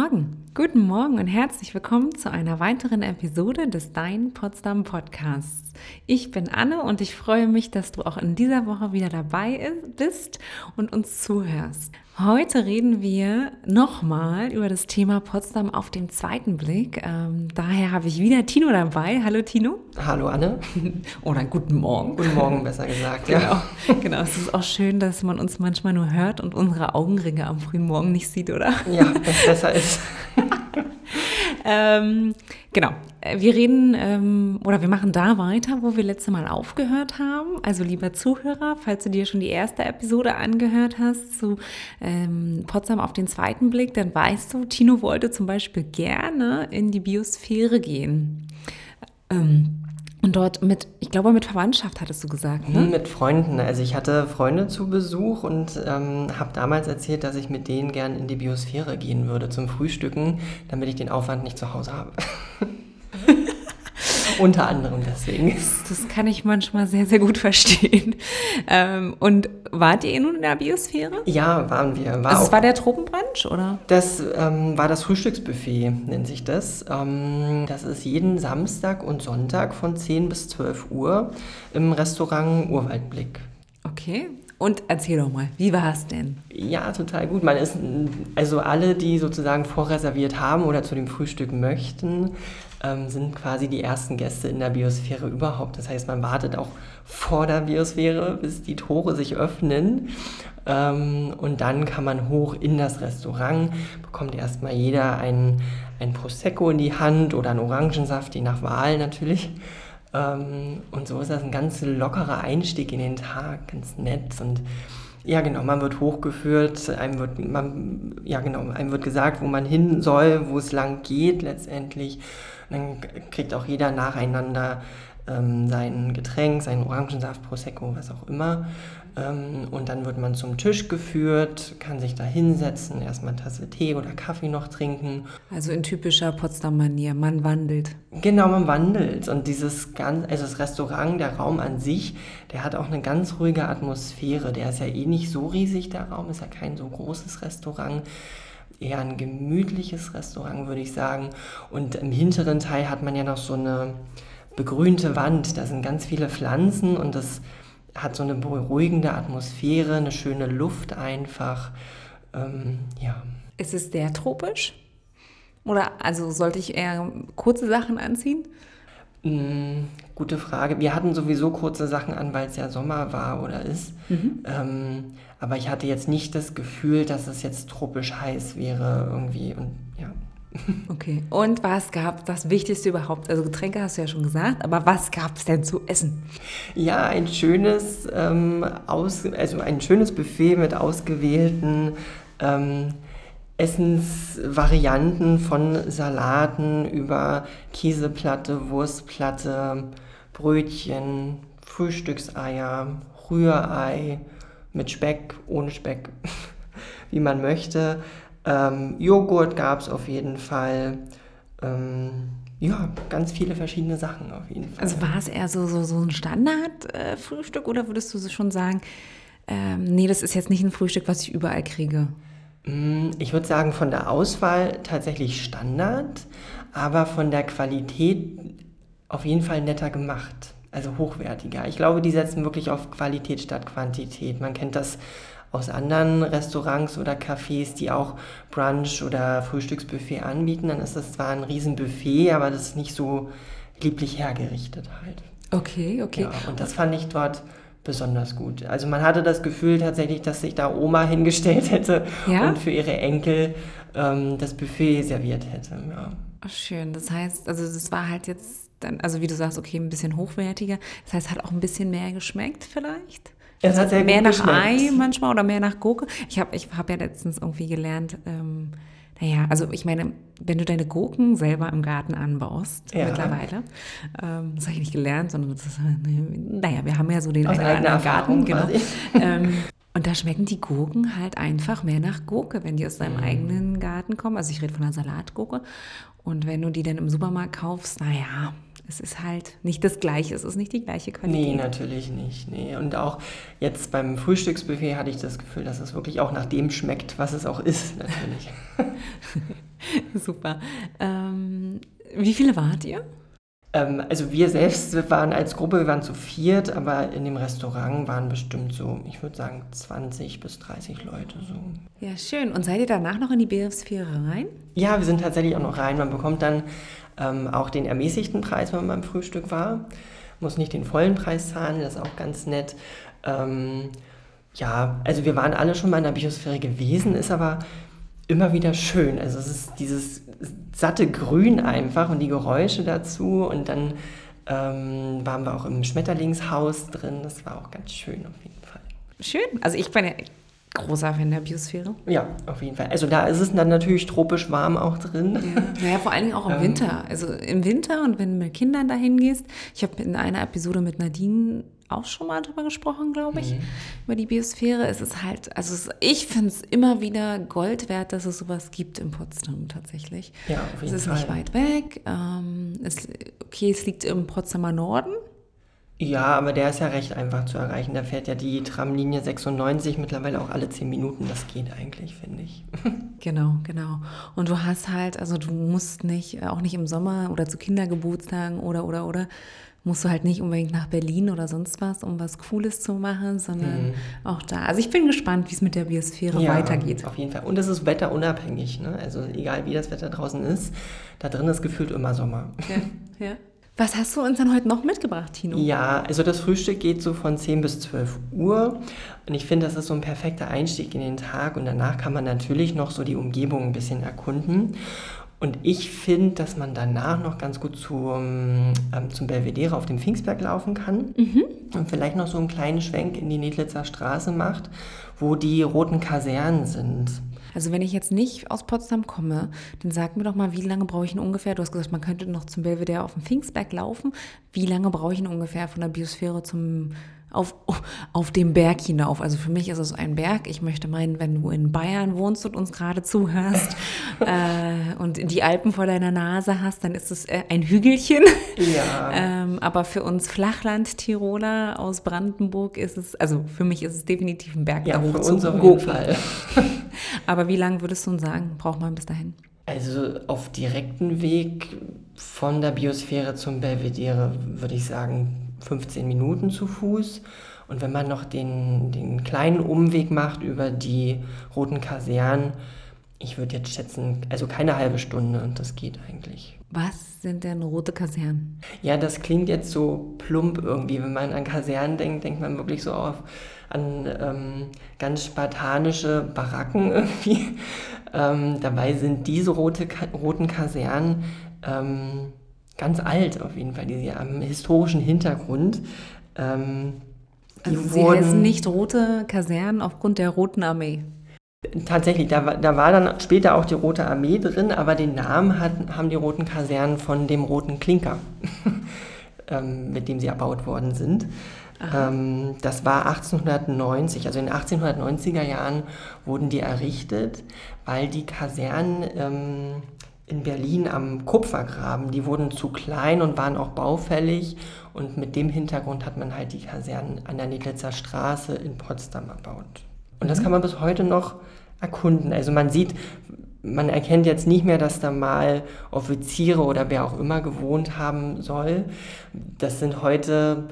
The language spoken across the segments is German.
Morgen, guten Morgen und herzlich willkommen zu einer weiteren Episode des Dein Potsdam Podcasts. Ich bin Anne und ich freue mich, dass du auch in dieser Woche wieder dabei bist und uns zuhörst. Heute reden wir nochmal über das Thema Potsdam auf den zweiten Blick. Ähm, daher habe ich wieder Tino dabei. Hallo Tino. Hallo Anne. Oder guten Morgen. Guten Morgen, besser gesagt. genau. Ja. genau. Es ist auch schön, dass man uns manchmal nur hört und unsere Augenringe am frühen Morgen nicht sieht, oder? Ja, das besser ist. ähm, genau. Wir reden ähm, oder wir machen da weiter, wo wir letzte Mal aufgehört haben. Also lieber Zuhörer, falls du dir schon die erste Episode angehört hast zu ähm, Potsdam auf den zweiten Blick, dann weißt du, Tino wollte zum Beispiel gerne in die Biosphäre gehen. Ähm, und dort mit, ich glaube, mit Verwandtschaft hattest du gesagt, ne? Mit Freunden. Also ich hatte Freunde zu Besuch und ähm, habe damals erzählt, dass ich mit denen gern in die Biosphäre gehen würde zum Frühstücken, damit ich den Aufwand nicht zu Hause habe. Unter anderem deswegen. Das, das, kann ich manchmal sehr, sehr gut verstehen. Ähm, und wart ihr nun in der Biosphäre? Ja, waren wir. War also es war der Tropenbrunch, oder? Das ähm, war das Frühstücksbuffet, nennt sich das. Ähm, das ist jeden Samstag und Sonntag von 10 bis 12 Uhr im Restaurant Urwaldblick. Okay. Und erzähl doch mal, wie war es denn? Ja, total gut. Man ist, also alle, die sozusagen vorreserviert haben oder zu dem Frühstück möchten, ähm, sind quasi die ersten Gäste in der Biosphäre überhaupt. Das heißt, man wartet auch vor der Biosphäre, bis die Tore sich öffnen. Ähm, und dann kann man hoch in das Restaurant, bekommt erstmal jeder ein, ein Prosecco in die Hand oder einen Orangensaft, je nach Wahl natürlich. Ähm, und so ist das ein ganz lockerer Einstieg in den Tag, ganz nett und ja, genau, man wird hochgeführt, einem wird, man, ja, genau, einem wird gesagt, wo man hin soll, wo es lang geht letztendlich. Und dann kriegt auch jeder nacheinander ähm, sein Getränk, seinen Orangensaft, Prosecco, was auch immer. Ähm, und dann wird man zum Tisch geführt, kann sich da hinsetzen, erstmal eine Tasse Tee oder Kaffee noch trinken. Also in typischer Potsdam-Manier, man wandelt. Genau, man wandelt. Und dieses ganz, also das Restaurant, der Raum an sich, der hat auch eine ganz ruhige Atmosphäre. Der ist ja eh nicht so riesig, der Raum, ist ja kein so großes Restaurant eher ein gemütliches Restaurant, würde ich sagen. Und im hinteren Teil hat man ja noch so eine begrünte Wand. Da sind ganz viele Pflanzen und das hat so eine beruhigende Atmosphäre, eine schöne Luft einfach. Ähm, ja. Ist es sehr tropisch? Oder also sollte ich eher kurze Sachen anziehen? Mm, gute Frage. Wir hatten sowieso kurze Sachen an, weil es ja Sommer war oder ist. Mhm. Ähm, aber ich hatte jetzt nicht das Gefühl, dass es jetzt tropisch heiß wäre irgendwie. Und ja. Okay. Und was gab das Wichtigste überhaupt? Also Getränke hast du ja schon gesagt, aber was gab es denn zu essen? Ja, ein schönes, ähm, aus, also ein schönes Buffet mit ausgewählten ähm, Essensvarianten von Salaten über Käseplatte, Wurstplatte, Brötchen, Frühstückseier, Rührei mit Speck, ohne Speck, wie man möchte. Ähm, Joghurt gab es auf jeden Fall. Ähm, ja, ganz viele verschiedene Sachen auf jeden Fall. Also war es eher so, so, so ein Standardfrühstück äh, oder würdest du schon sagen, ähm, nee, das ist jetzt nicht ein Frühstück, was ich überall kriege? Mm, ich würde sagen, von der Auswahl tatsächlich Standard, aber von der Qualität auf jeden Fall netter gemacht, also hochwertiger. Ich glaube, die setzen wirklich auf Qualität statt Quantität. Man kennt das aus anderen Restaurants oder Cafés, die auch Brunch oder Frühstücksbuffet anbieten. Dann ist das zwar ein Riesenbuffet, aber das ist nicht so lieblich hergerichtet halt. Okay, okay. Ja, und das fand ich dort besonders gut. Also man hatte das Gefühl tatsächlich, dass sich da Oma hingestellt hätte ja? und für ihre Enkel ähm, das Buffet serviert hätte. Ja. Oh, schön. Das heißt, also das war halt jetzt dann, also wie du sagst, okay, ein bisschen hochwertiger. Das heißt, hat auch ein bisschen mehr geschmeckt vielleicht? Hat sehr mehr nach geschmeckt. Ei manchmal oder mehr nach Gurke. Ich habe ich hab ja letztens irgendwie gelernt, ähm, naja, also ich meine, wenn du deine Gurken selber im Garten anbaust, ja. mittlerweile, ähm, das habe ich nicht gelernt, sondern das naja, wir haben ja so den einen oder Garten, genau. ähm, und da schmecken die Gurken halt einfach mehr nach Gurke, wenn die aus deinem mhm. eigenen Garten kommen. Also ich rede von einer Salatgurke. Und wenn du die dann im Supermarkt kaufst, naja, es ist halt nicht das Gleiche, es ist nicht die gleiche Qualität. Nee, natürlich nicht. Nee. Und auch jetzt beim Frühstücksbuffet hatte ich das Gefühl, dass es wirklich auch nach dem schmeckt, was es auch ist, natürlich. Super. Ähm, wie viele wart ihr? Ähm, also wir selbst waren als Gruppe, wir waren zu viert, aber in dem Restaurant waren bestimmt so, ich würde sagen, 20 bis 30 Leute so. Ja, schön. Und seid ihr danach noch in die Biosphäre rein? Ja, wir sind tatsächlich auch noch rein. Man bekommt dann ähm, auch den ermäßigten Preis, wenn man beim Frühstück war. Muss nicht den vollen Preis zahlen, das ist auch ganz nett. Ähm, ja, also wir waren alle schon mal in der Biosphäre gewesen, ist aber immer wieder schön. Also es ist dieses satte Grün einfach und die Geräusche dazu und dann ähm, waren wir auch im Schmetterlingshaus drin. Das war auch ganz schön auf jeden Fall. Schön. Also ich bin ja großer Fan der Biosphäre. Ja, auf jeden Fall. Also da ist es dann natürlich tropisch warm auch drin. Ja, naja, vor allen Dingen auch im ähm, Winter. Also im Winter und wenn du mit Kindern dahin gehst. Ich habe in einer Episode mit Nadine auch schon mal drüber gesprochen, glaube ich, mhm. über die Biosphäre. Es ist halt, also es, ich finde es immer wieder Gold wert, dass es sowas gibt in Potsdam tatsächlich. Ja, auf jeden es ist Fall. nicht weit weg. Ähm, es, okay, es liegt im Potsdamer Norden. Ja, aber der ist ja recht einfach zu erreichen. Da fährt ja die Tramlinie 96 mittlerweile auch alle 10 Minuten. Das geht eigentlich, finde ich. Genau, genau. Und du hast halt, also du musst nicht, auch nicht im Sommer oder zu Kindergeburtstagen oder, oder, oder, musst du halt nicht unbedingt nach Berlin oder sonst was, um was Cooles zu machen, sondern mhm. auch da. Also ich bin gespannt, wie es mit der Biosphäre ja, weitergeht. Auf jeden Fall. Und es ist wetterunabhängig. Ne? Also egal, wie das Wetter draußen ist, da drin ist gefühlt immer Sommer. Ja, ja. Was hast du uns dann heute noch mitgebracht, Tino? Ja, also das Frühstück geht so von 10 bis 12 Uhr und ich finde, das ist so ein perfekter Einstieg in den Tag und danach kann man natürlich noch so die Umgebung ein bisschen erkunden. Und ich finde, dass man danach noch ganz gut zum, ähm, zum Belvedere auf dem Pfingstberg laufen kann mhm. und vielleicht noch so einen kleinen Schwenk in die Nedlitzer Straße macht, wo die roten Kasernen sind. Also wenn ich jetzt nicht aus Potsdam komme, dann sag mir doch mal, wie lange brauche ich denn ungefähr? Du hast gesagt, man könnte noch zum Belvedere auf dem Pfingstberg laufen. Wie lange brauche ich denn ungefähr von der Biosphäre zum auf, auf dem Berg hinauf. Also für mich ist es ein Berg. Ich möchte meinen, wenn du in Bayern wohnst und uns gerade zuhörst äh, und die Alpen vor deiner Nase hast, dann ist es äh, ein Hügelchen. Ja. ähm, aber für uns Flachland-Tiroler aus Brandenburg ist es, also für mich ist es definitiv ein Berg ja, da hoch für uns auf jeden Fall. aber wie lange würdest du uns sagen, braucht man bis dahin? Also auf direkten Weg von der Biosphäre zum Belvedere würde ich sagen 15 Minuten zu Fuß. Und wenn man noch den, den kleinen Umweg macht über die roten Kasernen, ich würde jetzt schätzen, also keine halbe Stunde und das geht eigentlich. Was sind denn rote Kasernen? Ja, das klingt jetzt so plump irgendwie. Wenn man an Kasernen denkt, denkt man wirklich so auf, an ähm, ganz spartanische Baracken irgendwie. Ähm, dabei sind diese rote, roten Kasernen ähm, ganz alt auf jeden Fall, die am historischen Hintergrund. Ähm, also sie wurden, heißen nicht rote Kasernen aufgrund der Roten Armee. Tatsächlich, da, da war dann später auch die Rote Armee drin, aber den Namen hat, haben die Roten Kasernen von dem Roten Klinker, ähm, mit dem sie erbaut worden sind. Ähm, das war 1890, also in den 1890er Jahren wurden die errichtet, weil die Kasernen ähm, in Berlin am Kupfergraben. Die wurden zu klein und waren auch baufällig. Und mit dem Hintergrund hat man halt die Kasernen an der Nedlitzer Straße in Potsdam erbaut. Und das mhm. kann man bis heute noch erkunden. Also man sieht, man erkennt jetzt nicht mehr, dass da mal Offiziere oder wer auch immer gewohnt haben soll. Das sind heute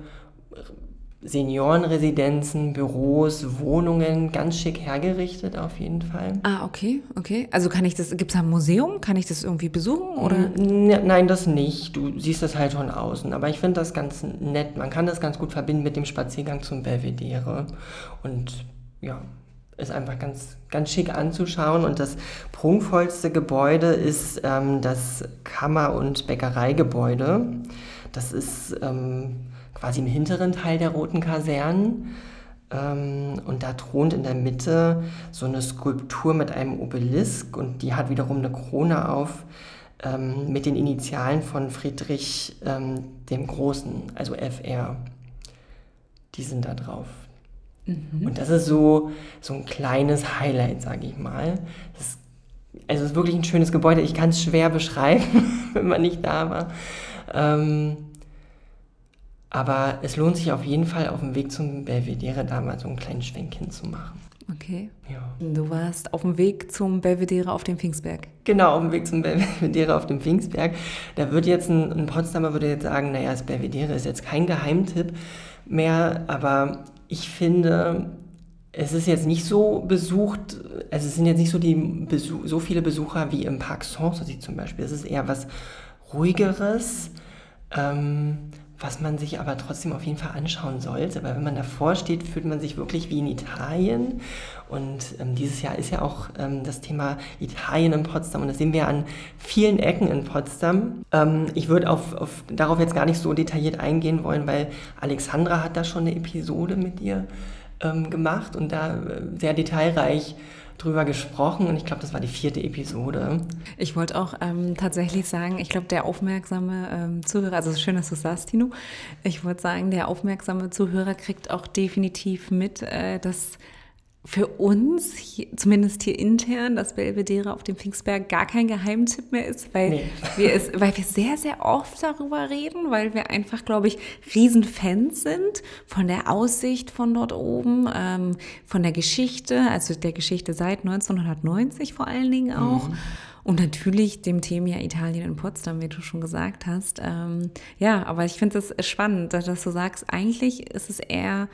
Seniorenresidenzen, Büros, Wohnungen, ganz schick hergerichtet auf jeden Fall. Ah, okay, okay. Also kann ich das, gibt es ein Museum? Kann ich das irgendwie besuchen? Oder? Nein, das nicht. Du siehst das halt von außen. Aber ich finde das ganz nett. Man kann das ganz gut verbinden mit dem Spaziergang zum Belvedere. Und ja, ist einfach ganz, ganz schick anzuschauen. Und das prunkvollste Gebäude ist ähm, das Kammer- und Bäckereigebäude. Das ist ähm, quasi im hinteren Teil der roten Kasernen. Ähm, und da thront in der Mitte so eine Skulptur mit einem Obelisk und die hat wiederum eine Krone auf ähm, mit den Initialen von Friedrich ähm, dem Großen, also FR. Die sind da drauf. Mhm. Und das ist so, so ein kleines Highlight, sage ich mal. Das, also es ist wirklich ein schönes Gebäude. Ich kann es schwer beschreiben, wenn man nicht da war. Ähm, Aber es lohnt sich auf jeden Fall auf dem Weg zum Belvedere da mal so einen kleinen Schwenk hinzumachen. Okay. Ja. Du warst auf dem Weg zum Belvedere auf dem Pfingstberg. Genau, auf dem Weg zum Belvedere auf dem Pfingstberg. Da wird jetzt ein, ein Potsdamer würde jetzt sagen, naja, das Belvedere ist jetzt kein Geheimtipp mehr, aber ich finde, es ist jetzt nicht so besucht, also es sind jetzt nicht so, die Besuch, so viele Besucher wie im Park Sanssouci zum Beispiel. Es ist eher was ruhigeres. Ähm, was man sich aber trotzdem auf jeden Fall anschauen sollte, weil wenn man davor steht, fühlt man sich wirklich wie in Italien. Und ähm, dieses Jahr ist ja auch ähm, das Thema Italien in Potsdam und das sehen wir an vielen Ecken in Potsdam. Ähm, ich würde auf, auf, darauf jetzt gar nicht so detailliert eingehen wollen, weil Alexandra hat da schon eine Episode mit dir ähm, gemacht und da äh, sehr detailreich drüber gesprochen und ich glaube, das war die vierte Episode. Ich wollte auch ähm, tatsächlich sagen, ich glaube, der aufmerksame ähm, Zuhörer, also schön, dass du sagst, Tino, ich wollte sagen, der aufmerksame Zuhörer kriegt auch definitiv mit, äh, dass für uns, hier, zumindest hier intern, dass Belvedere auf dem Pfingstberg gar kein Geheimtipp mehr ist, weil, nee. wir es, weil wir sehr, sehr oft darüber reden, weil wir einfach, glaube ich, Riesenfans sind von der Aussicht von dort oben, ähm, von der Geschichte, also der Geschichte seit 1990 vor allen Dingen auch. Mhm. Und natürlich dem Thema Italien in Potsdam, wie du schon gesagt hast. Ähm, ja, aber ich finde es spannend, dass du sagst, eigentlich ist es eher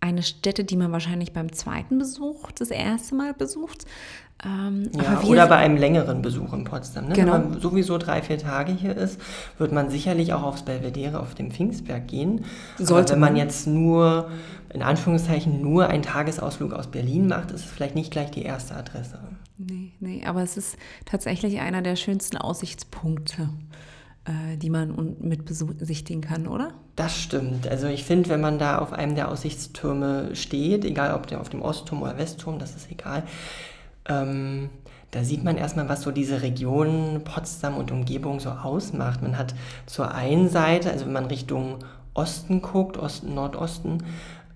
eine Stätte, die man wahrscheinlich beim zweiten Besuch das erste Mal besucht. Ähm, ja, oder bei einem längeren Besuch in Potsdam. Ne? Genau. Wenn man sowieso drei, vier Tage hier ist, wird man sicherlich auch aufs Belvedere auf dem Pfingstberg gehen. Sollte Aber wenn man jetzt nur, in Anführungszeichen, nur einen Tagesausflug aus Berlin macht, ist es vielleicht nicht gleich die erste Adresse. Nee, nee, aber es ist tatsächlich einer der schönsten Aussichtspunkte die man mit besichtigen kann, oder? Das stimmt. Also ich finde, wenn man da auf einem der Aussichtstürme steht, egal ob der auf dem Ostturm oder Westturm, das ist egal, ähm, da sieht man erstmal, was so diese Region Potsdam und Umgebung so ausmacht. Man hat zur einen Seite, also wenn man Richtung Osten guckt, Osten, Nordosten,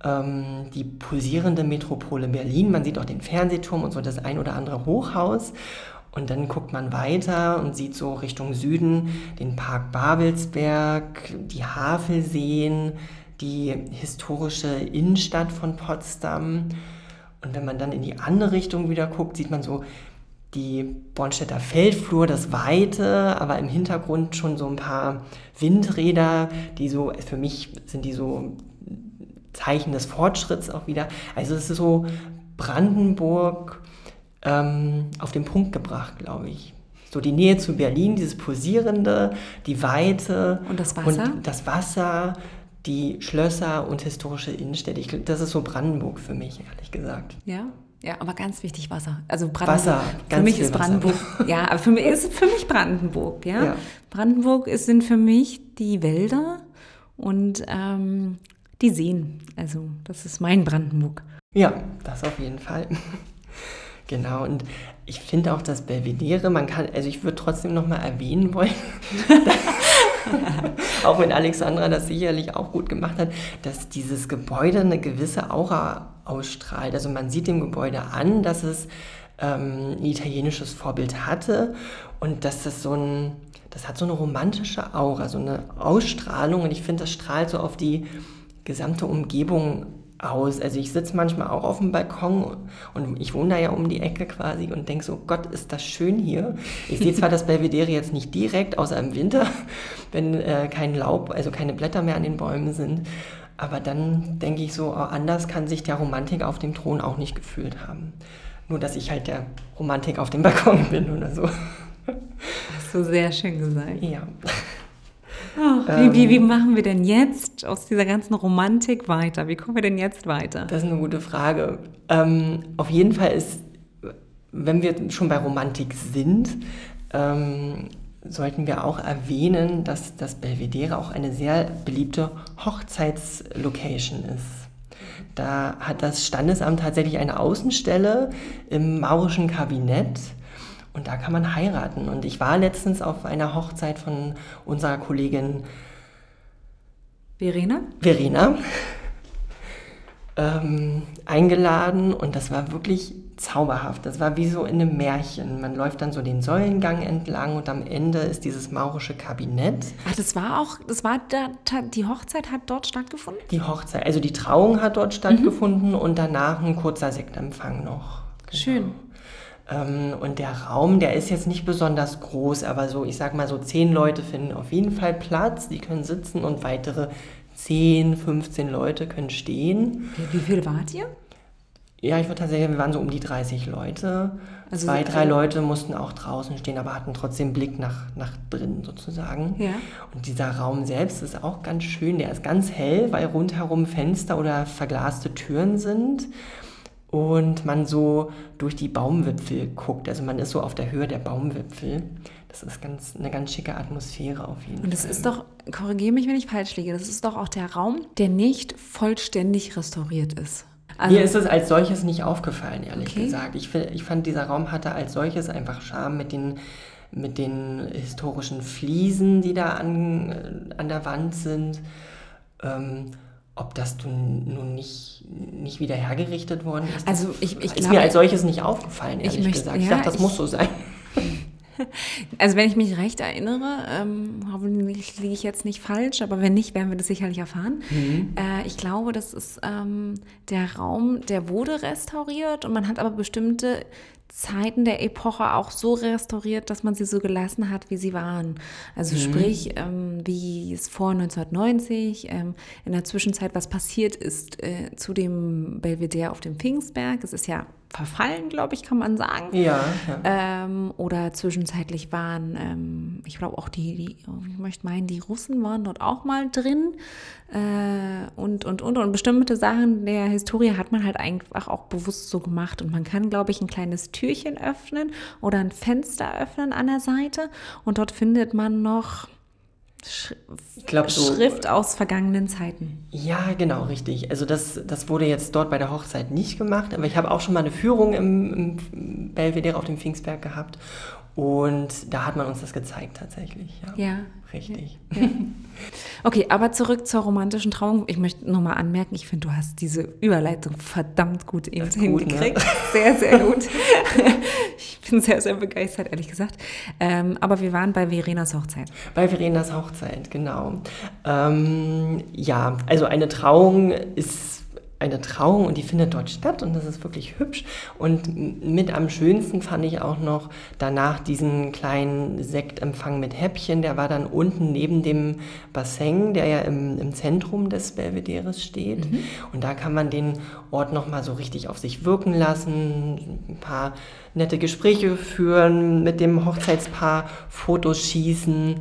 ähm, die pulsierende Metropole Berlin. Man sieht auch den Fernsehturm und so das ein oder andere Hochhaus. Und dann guckt man weiter und sieht so Richtung Süden den Park Babelsberg, die Havelseen, die historische Innenstadt von Potsdam. Und wenn man dann in die andere Richtung wieder guckt, sieht man so die Bornstädter Feldflur, das Weite, aber im Hintergrund schon so ein paar Windräder, die so, für mich sind die so Zeichen des Fortschritts auch wieder. Also es ist so Brandenburg ähm, auf den Punkt gebracht, glaube ich. So die Nähe zu Berlin, dieses Posierende, die Weite und das Wasser, und das Wasser die Schlösser und historische Innenstädte. Ich, das ist so Brandenburg für mich, ehrlich gesagt. Ja, ja, aber ganz wichtig Wasser. Also Brandenburg. Wasser, ganz für mich ist Brandenburg. Wasser. Ja, aber für mich ist für mich Brandenburg. Ja, ja. Brandenburg ist, sind für mich die Wälder und ähm, die Seen. Also das ist mein Brandenburg. Ja, das auf jeden Fall. Genau, und ich finde auch das Belvedere, man kann, also ich würde trotzdem nochmal erwähnen wollen, auch wenn Alexandra das sicherlich auch gut gemacht hat, dass dieses Gebäude eine gewisse Aura ausstrahlt. Also man sieht dem Gebäude an, dass es ähm, ein italienisches Vorbild hatte und dass das so ein, das hat so eine romantische Aura, so eine Ausstrahlung und ich finde, das strahlt so auf die gesamte Umgebung aus. Also ich sitze manchmal auch auf dem Balkon und ich wohne da ja um die Ecke quasi und denke so, Gott, ist das schön hier. Ich sehe zwar das Belvedere jetzt nicht direkt, außer im Winter, wenn äh, kein Laub, also keine Blätter mehr an den Bäumen sind. Aber dann denke ich so, oh, anders kann sich der Romantik auf dem Thron auch nicht gefühlt haben. Nur, dass ich halt der Romantik auf dem Balkon bin oder so. Hast du sehr schön gesagt. Ja. Oh, wie, wie, wie ähm. machen wir denn jetzt aus dieser ganzen Romantik weiter? Wie kommen wir denn jetzt weiter? Das ist eine gute Frage. Ähm, auf jeden Fall ist, wenn wir schon bei Romantik sind, ähm, sollten wir auch erwähnen, dass das Belvedere auch eine sehr beliebte Hochzeitslocation ist. Da hat das Standesamt tatsächlich eine Außenstelle im maurischen Kabinett und da kann man heiraten. Und ich war letztens auf einer Hochzeit von unserer Kollegin Verena. Verena. ähm, eingeladen und das war wirklich zauberhaft. Das war wie so in einem Märchen. Man läuft dann so den Säulengang entlang und am Ende ist dieses maurische Kabinett. Ach, das war auch, das war da, die Hochzeit hat dort stattgefunden? Die Hochzeit, also die Trauung hat dort stattgefunden mhm. und danach ein kurzer Sektempfang noch. Genau. Schön. Ähm, und der Raum, der ist jetzt nicht besonders groß, aber so, ich sag mal so, zehn Leute finden auf jeden Fall Platz, die können sitzen und weitere 10, 15 Leute können stehen. Wie, wie viel wart ihr? Ja, ich würde tatsächlich, wir waren so um die 30 Leute. Also Zwei, drei Leute mussten auch draußen stehen, aber hatten trotzdem Blick nach, nach drinnen sozusagen. Ja. Und dieser Raum selbst ist auch ganz schön. Der ist ganz hell, weil rundherum Fenster oder verglaste Türen sind und man so durch die Baumwipfel guckt. Also man ist so auf der Höhe der Baumwipfel. Das ist ganz, eine ganz schicke Atmosphäre auf jeden Fall. Und das ist doch, korrigiere mich, wenn ich falsch liege, das ist doch auch der Raum, der nicht vollständig restauriert ist. Also, Mir ist es als solches nicht aufgefallen, ehrlich okay. gesagt. Ich, ich fand, dieser Raum hatte als solches einfach Charme mit den, mit den historischen Fliesen, die da an, an der Wand sind. Ähm, ob das nun nicht, nicht wieder hergerichtet worden ist. Also ich, ich ist glaube, mir als solches nicht aufgefallen, ehrlich ich möchte, gesagt. Ich ja, dachte, das ich, muss so sein. Also wenn ich mich recht erinnere, ähm, hoffentlich liege ich jetzt nicht falsch, aber wenn nicht, werden wir das sicherlich erfahren. Mhm. Äh, ich glaube, das ist ähm, der Raum, der wurde restauriert und man hat aber bestimmte Zeiten der Epoche auch so restauriert, dass man sie so gelassen hat, wie sie waren. Also mhm. sprich, ähm, wie es vor 1990 ähm, in der Zwischenzeit was passiert ist äh, zu dem Belvedere auf dem Pfingstberg. Es ist ja verfallen, glaube ich, kann man sagen. Ja. ja. Ähm, oder zwischenzeitlich waren, ähm, ich glaube auch die, die, ich möchte meinen, die Russen waren dort auch mal drin. Äh, und, und, und, und bestimmte Sachen der Historie hat man halt einfach auch bewusst so gemacht. Und man kann, glaube ich, ein kleines Türchen öffnen oder ein Fenster öffnen an der Seite. Und dort findet man noch Sch glaub, so, Schrift aus vergangenen Zeiten. Ja, genau, richtig. Also das, das wurde jetzt dort bei der Hochzeit nicht gemacht, aber ich habe auch schon mal eine Führung im, im Belvedere auf dem Pfingstberg gehabt und da hat man uns das gezeigt tatsächlich. Ja. ja. Richtig. Ja. Okay, aber zurück zur romantischen Trauung. Ich möchte nur mal anmerken, ich finde, du hast diese Überleitung verdammt gut eben hingekriegt. ne? Sehr, sehr gut. ich bin sehr, sehr begeistert, ehrlich gesagt. Ähm, aber wir waren bei Verenas Hochzeit. Bei Verenas Hochzeit, genau. Ähm, ja, also eine Trauung ist eine Trauung und die findet dort statt und das ist wirklich hübsch. Und mit am schönsten fand ich auch noch danach diesen kleinen Sektempfang mit Häppchen. Der war dann unten neben dem Bassin, der ja im, im Zentrum des Belvederes steht. Mhm. Und da kann man den Ort nochmal so richtig auf sich wirken lassen, ein paar nette Gespräche führen, mit dem Hochzeitspaar Fotos schießen.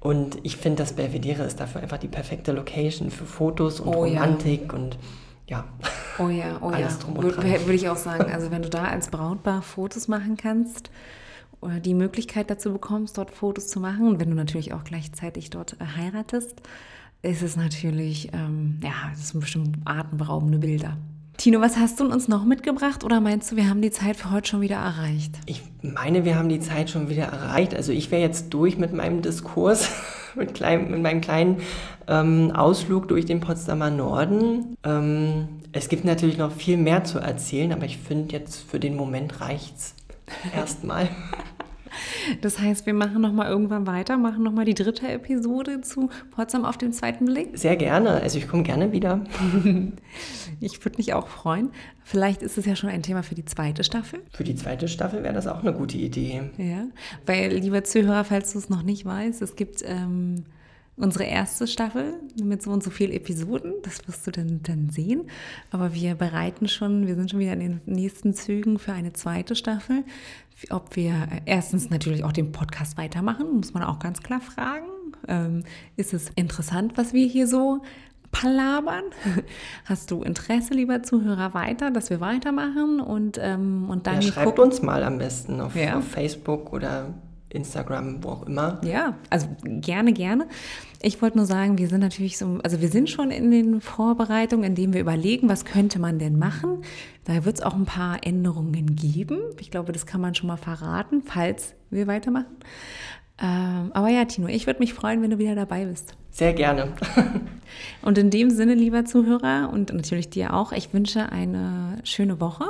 Und ich finde, das Belvedere ist dafür einfach die perfekte Location für Fotos und oh, Romantik ja. und ja. Oh ja, oh ja. Würde ich auch sagen. Also wenn du da als Brautpaar Fotos machen kannst oder die Möglichkeit dazu bekommst, dort Fotos zu machen und wenn du natürlich auch gleichzeitig dort äh, heiratest, ist es natürlich, ähm, ja, das sind bestimmt atemberaubende Bilder. Tino, was hast du uns noch mitgebracht oder meinst du, wir haben die Zeit für heute schon wieder erreicht? Ich meine, wir haben die Zeit schon wieder erreicht. Also ich wäre jetzt durch mit meinem Diskurs, mit, klein, mit meinem kleinen ähm, Ausflug durch den Potsdamer Norden. Ähm, es gibt natürlich noch viel mehr zu erzählen, aber ich finde jetzt für den Moment reicht's erstmal. Das heißt, wir machen noch mal irgendwann weiter, machen noch mal die dritte Episode zu Potsdam auf den zweiten Blick. Sehr gerne. Also ich komme gerne wieder. ich würde mich auch freuen. Vielleicht ist es ja schon ein Thema für die zweite Staffel. Für die zweite Staffel wäre das auch eine gute Idee. Ja, weil, lieber Zuhörer, falls du es noch nicht weißt, es gibt ähm, unsere erste Staffel mit so und so vielen Episoden. Das wirst du dann, dann sehen. Aber wir bereiten schon, wir sind schon wieder in den nächsten Zügen für eine zweite Staffel. Ob wir äh, erstens natürlich auch den Podcast weitermachen, muss man auch ganz klar fragen. Ähm, ist es interessant, was wir hier so palabern? Hast du Interesse, lieber Zuhörer, weiter, dass wir weitermachen? Und, ähm, und dann ja, schreibt uns mal am besten auf, ja. auf Facebook oder Instagram, wo auch immer. Ja, also gerne, gerne. Ich wollte nur sagen, wir sind natürlich so, also wir sind schon in den Vorbereitungen, indem wir überlegen, was könnte man denn machen. Da wird es auch ein paar Änderungen geben. Ich glaube, das kann man schon mal verraten, falls wir weitermachen. Ähm, aber ja, Tino, ich würde mich freuen, wenn du wieder dabei bist. Sehr gerne. Und in dem Sinne, lieber Zuhörer und natürlich dir auch, ich wünsche eine schöne Woche,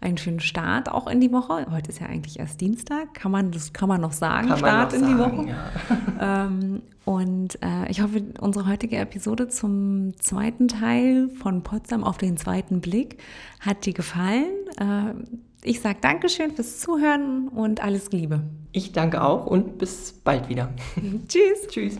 einen schönen Start auch in die Woche. Heute ist ja eigentlich erst Dienstag, kann man das kann man noch sagen, Kann Start in die sagen, Woche. Ja. Ähm, und äh, ich hoffe, unsere heutige Episode zum zweiten Teil von Potsdam auf den zweiten Blick hat dir gefallen. Äh, ich sage Dankeschön fürs Zuhören und alles Liebe. Ich danke auch und bis bald wieder. Tschüss. Tschüss.